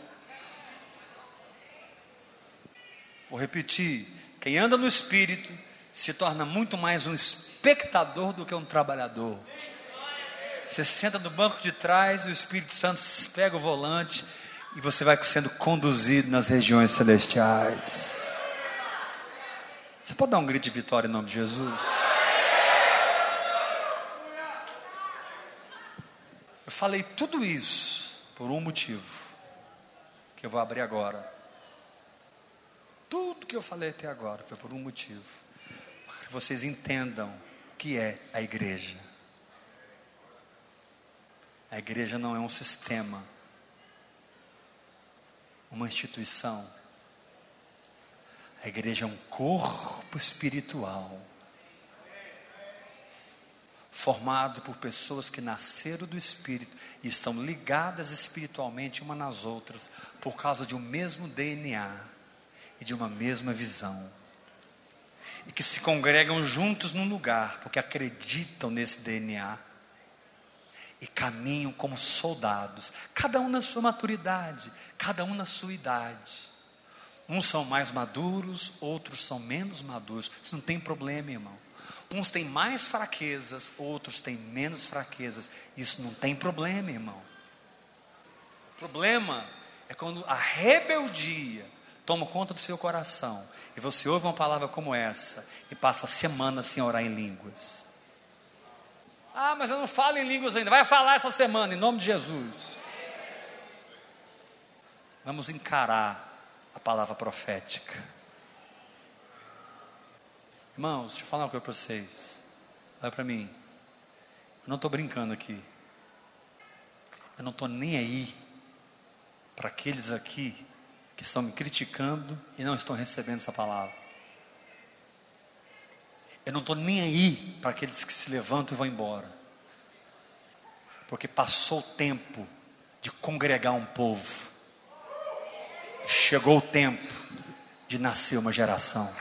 Vou repetir: quem anda no espírito se torna muito mais um espectador do que um trabalhador. Você senta no banco de trás, o Espírito Santo pega o volante e você vai sendo conduzido nas regiões celestiais. Você pode dar um grito de vitória em nome de Jesus? Eu falei tudo isso por um motivo, que eu vou abrir agora. Tudo que eu falei até agora foi por um motivo. Para que vocês entendam o que é a igreja. A igreja não é um sistema, uma instituição. A igreja é um corpo espiritual, formado por pessoas que nasceram do Espírito e estão ligadas espiritualmente umas nas outras, por causa de um mesmo DNA e de uma mesma visão. E que se congregam juntos num lugar, porque acreditam nesse DNA e caminham como soldados, cada um na sua maturidade, cada um na sua idade. Uns são mais maduros, outros são menos maduros. Isso não tem problema, irmão. Uns têm mais fraquezas, outros têm menos fraquezas. Isso não tem problema, irmão. O problema é quando a rebeldia toma conta do seu coração e você ouve uma palavra como essa e passa semanas sem orar em línguas. Ah, mas eu não falo em línguas ainda. Vai falar essa semana, em nome de Jesus. Vamos encarar a palavra profética. Irmãos, deixa eu falar uma coisa para vocês. Olha para mim. Eu não estou brincando aqui. Eu não estou nem aí para aqueles aqui que estão me criticando e não estão recebendo essa palavra. Eu não estou nem aí para aqueles que se levantam e vão embora. Porque passou o tempo de congregar um povo. Chegou o tempo de nascer uma geração.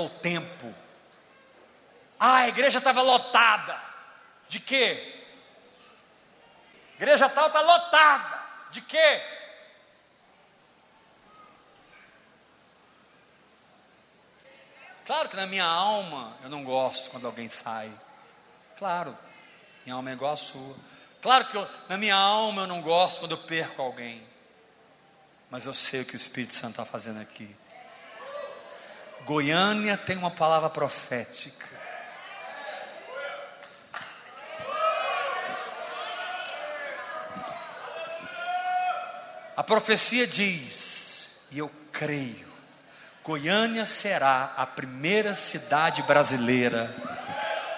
Passou o tempo. Ah, a igreja estava lotada. De quê? Igreja tal está lotada. De quê? Claro que na minha alma eu não gosto quando alguém sai. Claro, minha alma é igual a sua. Claro que eu, na minha alma eu não gosto quando eu perco alguém. Mas eu sei o que o Espírito Santo está fazendo aqui. Goiânia tem uma palavra profética. A profecia diz, e eu creio, Goiânia será a primeira cidade brasileira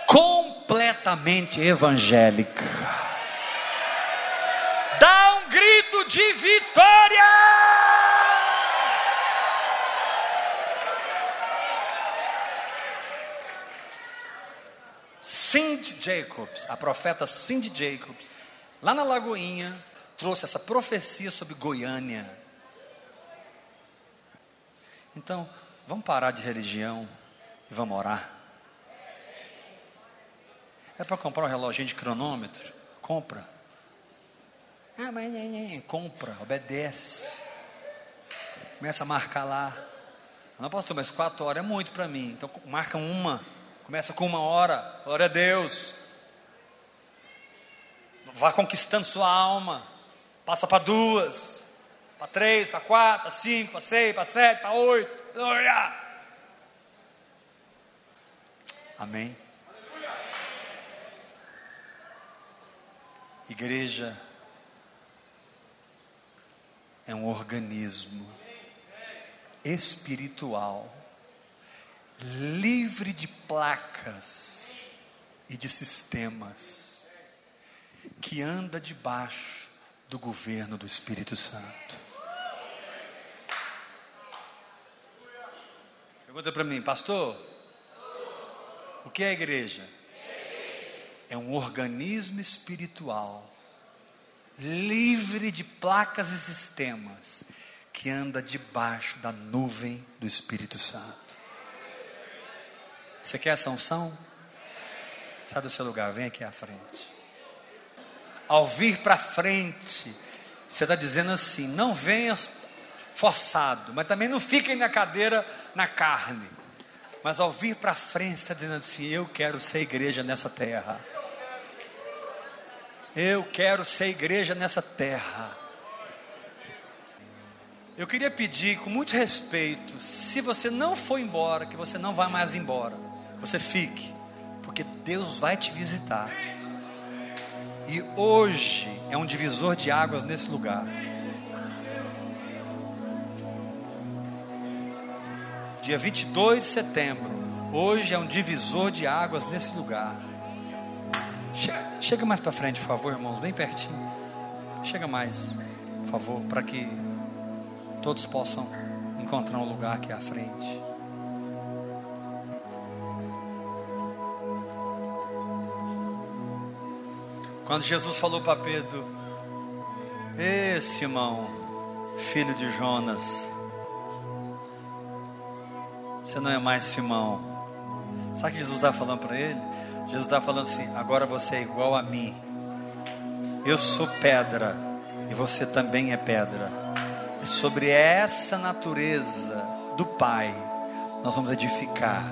completamente evangélica. Dá um grito de vitória! Cindy Jacobs, a profeta Cindy Jacobs, lá na Lagoinha, trouxe essa profecia sobre Goiânia. Então, vamos parar de religião e vamos orar. É para comprar um relógio de cronômetro? Compra. Ah, mas compra, obedece. Começa a marcar lá. Não, pastor, mas quatro horas é muito para mim. Então marca uma. Começa com uma hora, glória a Deus. Vá conquistando sua alma. Passa para duas, para três, para quatro, para cinco, para seis, para sete, para oito. Glória. Amém. Igreja é um organismo espiritual livre de placas e de sistemas, que anda debaixo do governo do Espírito Santo. Pergunta para mim, pastor, o que é a igreja? É um organismo espiritual livre de placas e sistemas que anda debaixo da nuvem do Espírito Santo. Você quer essa unção? Sai do seu lugar, vem aqui à frente. Ao vir para frente, você está dizendo assim: não venha forçado, mas também não fique na cadeira na carne. Mas ao vir para frente, está dizendo assim: eu quero ser igreja nessa terra. Eu quero ser igreja nessa terra. Eu queria pedir com muito respeito, se você não for embora, que você não vá mais embora, você fique, porque Deus vai te visitar. E hoje é um divisor de águas nesse lugar. Dia 22 de setembro, hoje é um divisor de águas nesse lugar. Chega, mais para frente, por favor, irmãos, bem pertinho. Chega mais, por favor, para que todos possam encontrar um lugar aqui à frente. Quando Jesus falou para Pedro: Ê Simão, filho de Jonas, você não é mais Simão. Sabe o que Jesus estava falando para ele? Jesus está falando assim: agora você é igual a mim. Eu sou pedra e você também é pedra. E sobre essa natureza do Pai, nós vamos edificar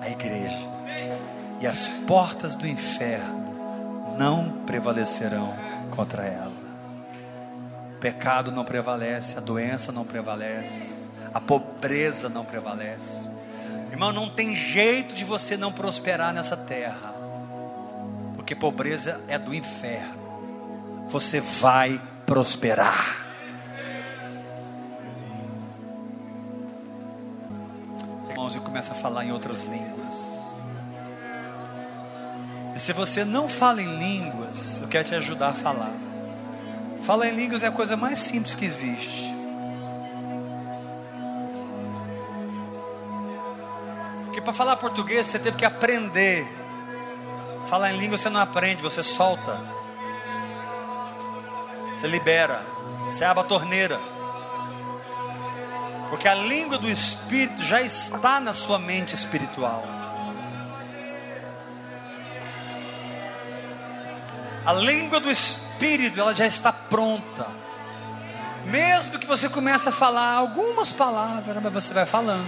a igreja. E as portas do inferno não prevalecerão contra ela. O pecado não prevalece, a doença não prevalece, a pobreza não prevalece Irmão, não tem jeito de você não prosperar nessa terra, porque pobreza é do inferno. Você vai prosperar. Irmãos, e começa a falar em outras línguas. Se você não fala em línguas, eu quero te ajudar a falar. Falar em línguas é a coisa mais simples que existe. Porque para falar português você teve que aprender. Falar em língua você não aprende, você solta. Você libera. Você abre a torneira. Porque a língua do Espírito já está na sua mente espiritual. A língua do Espírito, ela já está pronta. Mesmo que você comece a falar algumas palavras, mas você vai falando.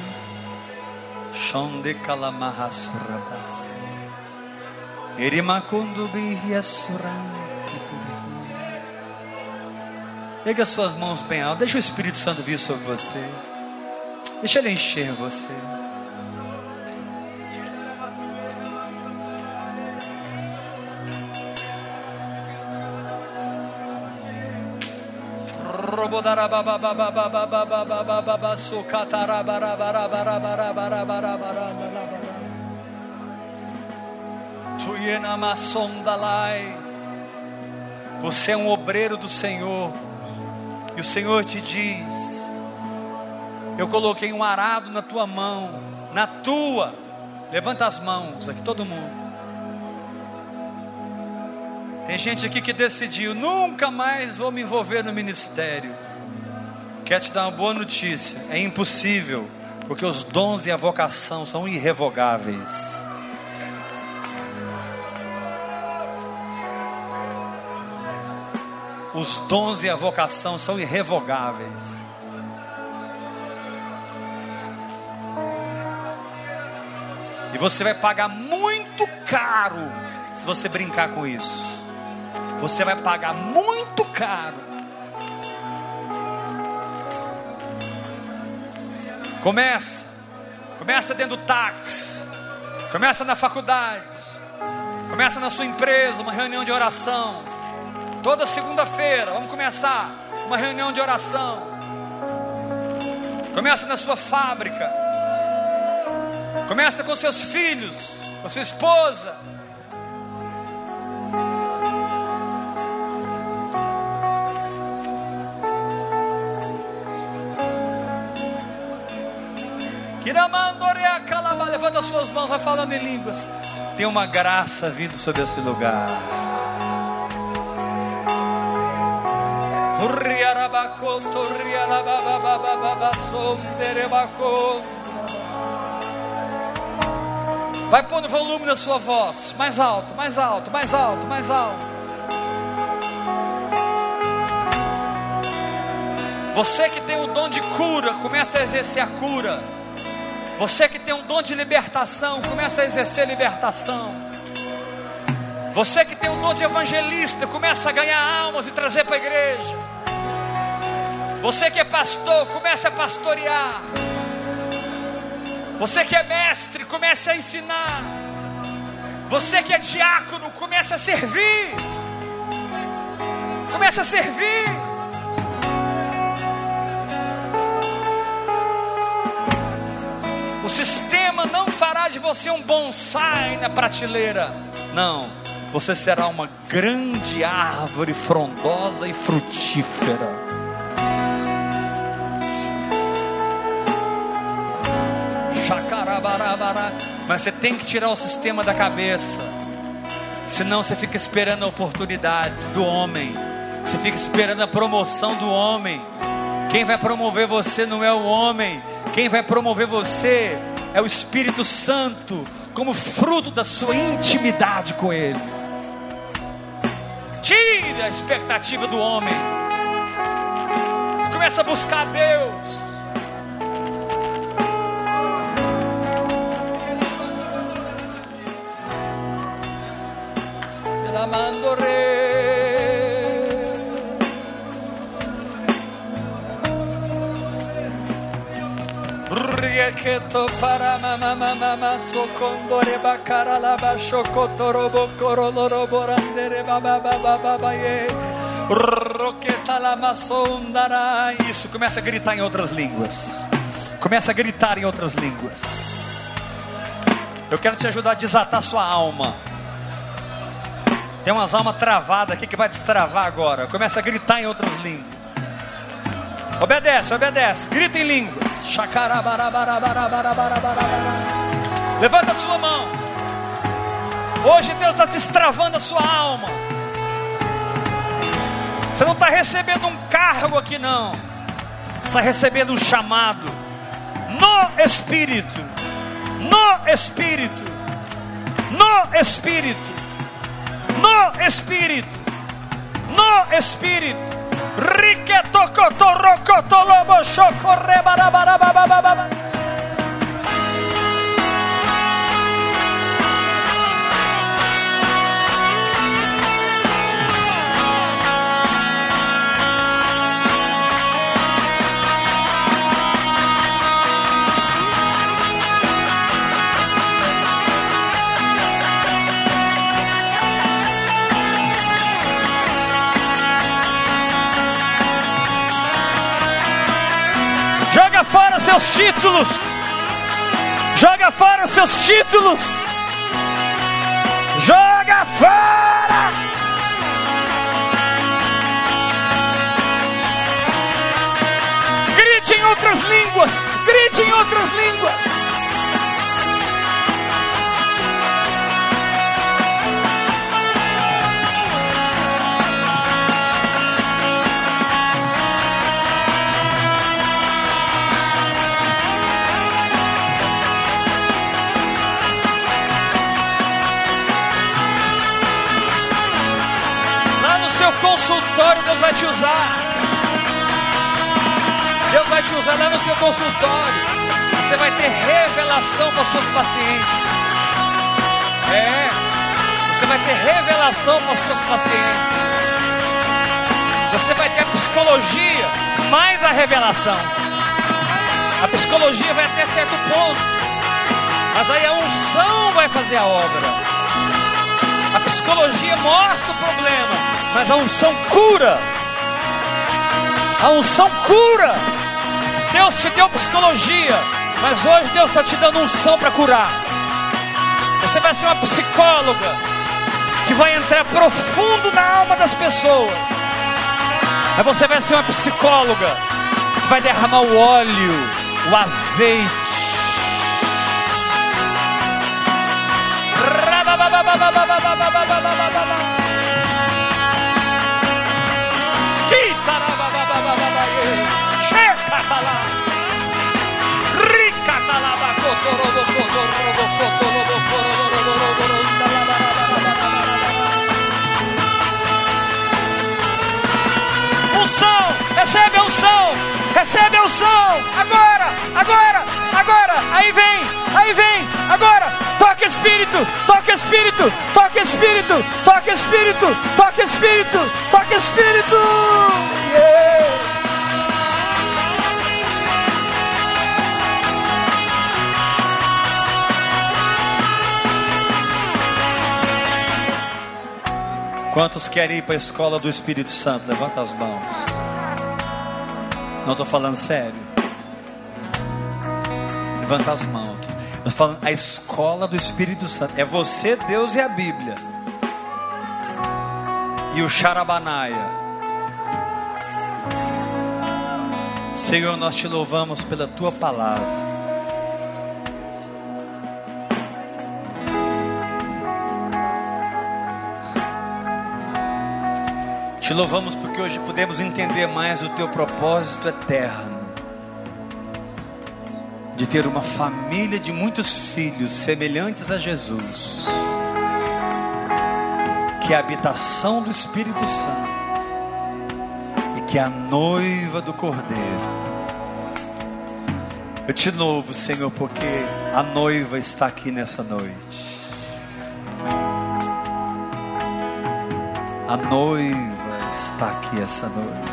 Pega suas mãos bem alto. Deixa o Espírito Santo vir sobre você. Deixa ele encher você. Você é um obreiro do Senhor, e o Senhor te diz: Eu coloquei um arado na tua mão, na tua. Levanta as mãos aqui, todo mundo. Tem gente aqui que decidiu: nunca mais vou me envolver no ministério. Quer te dar uma boa notícia: é impossível, porque os dons e a vocação são irrevogáveis. Os dons e a vocação são irrevogáveis. E você vai pagar muito caro se você brincar com isso. Você vai pagar muito caro. Começa. Começa dentro do táxi. Começa na faculdade. Começa na sua empresa, uma reunião de oração. Toda segunda-feira, vamos começar uma reunião de oração. Começa na sua fábrica. Começa com seus filhos, com sua esposa Levanta suas mãos, vai falando em línguas. Tem uma graça vindo sobre esse lugar. Vai pondo volume na sua voz, mais alto, mais alto, mais alto, mais alto. Você que tem o dom de cura, começa a exercer a cura. Você que tem um dom de libertação, começa a exercer libertação. Você que tem um dom de evangelista, começa a ganhar almas e trazer para a igreja. Você que é pastor, começa a pastorear. Você que é mestre, comece a ensinar. Você que é diácono, comece a servir. Comece a servir. Sistema não fará de você um bonsai na prateleira. Não, você será uma grande árvore frondosa e frutífera. Mas você tem que tirar o sistema da cabeça. Senão você fica esperando a oportunidade do homem. Você fica esperando a promoção do homem. Quem vai promover você não é o homem, quem vai promover você é o Espírito Santo, como fruto da sua intimidade com Ele. Tire a expectativa do homem, começa a buscar Deus. Amando Rieketo para mama mama mama sokondore bakara la bashokotoro bokoro loro borandere baba baba baba ye. Isso, começa a gritar em outras línguas. Começa a gritar em outras línguas. Eu quero te ajudar a desatar sua alma. Tem umas almas travadas aqui que vai destravar agora. Começa a gritar em outras línguas. Obedece, obedece. Grita em línguas. Levanta a sua mão. Hoje Deus está destravando a sua alma. Você não está recebendo um cargo aqui, não. Está recebendo um chamado. No Espírito. No Espírito. No Espírito. No Espírito. No Espírito. Riqueto, cotorro, cotolobo, chocorre, barabara, babababa. Seus títulos. Joga fora seus títulos. Joga fora. Grite em outras línguas. Grite em outras línguas. Consultório Deus vai te usar. Deus vai te usar lá no seu consultório. Você vai ter revelação para os seus pacientes. É. Você vai ter revelação para os seus pacientes. Você vai ter a psicologia mais a revelação. A psicologia vai até certo ponto. Mas aí a unção vai fazer a obra. A psicologia mostra o problema, mas a unção cura. A unção cura. Deus te deu psicologia, mas hoje Deus está te dando unção para curar. Você vai ser uma psicóloga que vai entrar profundo na alma das pessoas. Mas você vai ser uma psicóloga que vai derramar o óleo, o azeite. recebe a unção, recebe a unção, agora, agora, agora, aí vem, aí vem, agora, toque espírito, toque espírito, toque espírito, toque espírito, toque espírito, toque espírito, yeah. Quantos querem ir para a escola do Espírito Santo? Levanta as mãos. Não estou falando sério. Levanta as mãos. Estou falando a escola do Espírito Santo. É você, Deus e a Bíblia. E o Charabanaia. Senhor, nós te louvamos pela tua palavra. Te louvamos porque hoje podemos entender mais o teu propósito eterno de ter uma família de muitos filhos semelhantes a Jesus, que é a habitação do Espírito Santo e que é a noiva do Cordeiro. Eu te louvo, Senhor, porque a noiva está aqui nessa noite. A noiva está aqui essa noite.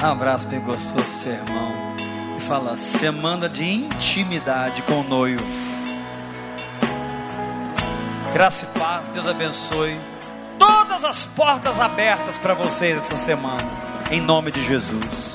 Abraço bem gostoso, seu irmão. E fala, semana de intimidade com o noivo. Graça e paz, Deus abençoe. Todas as portas abertas para vocês essa semana. Em nome de Jesus.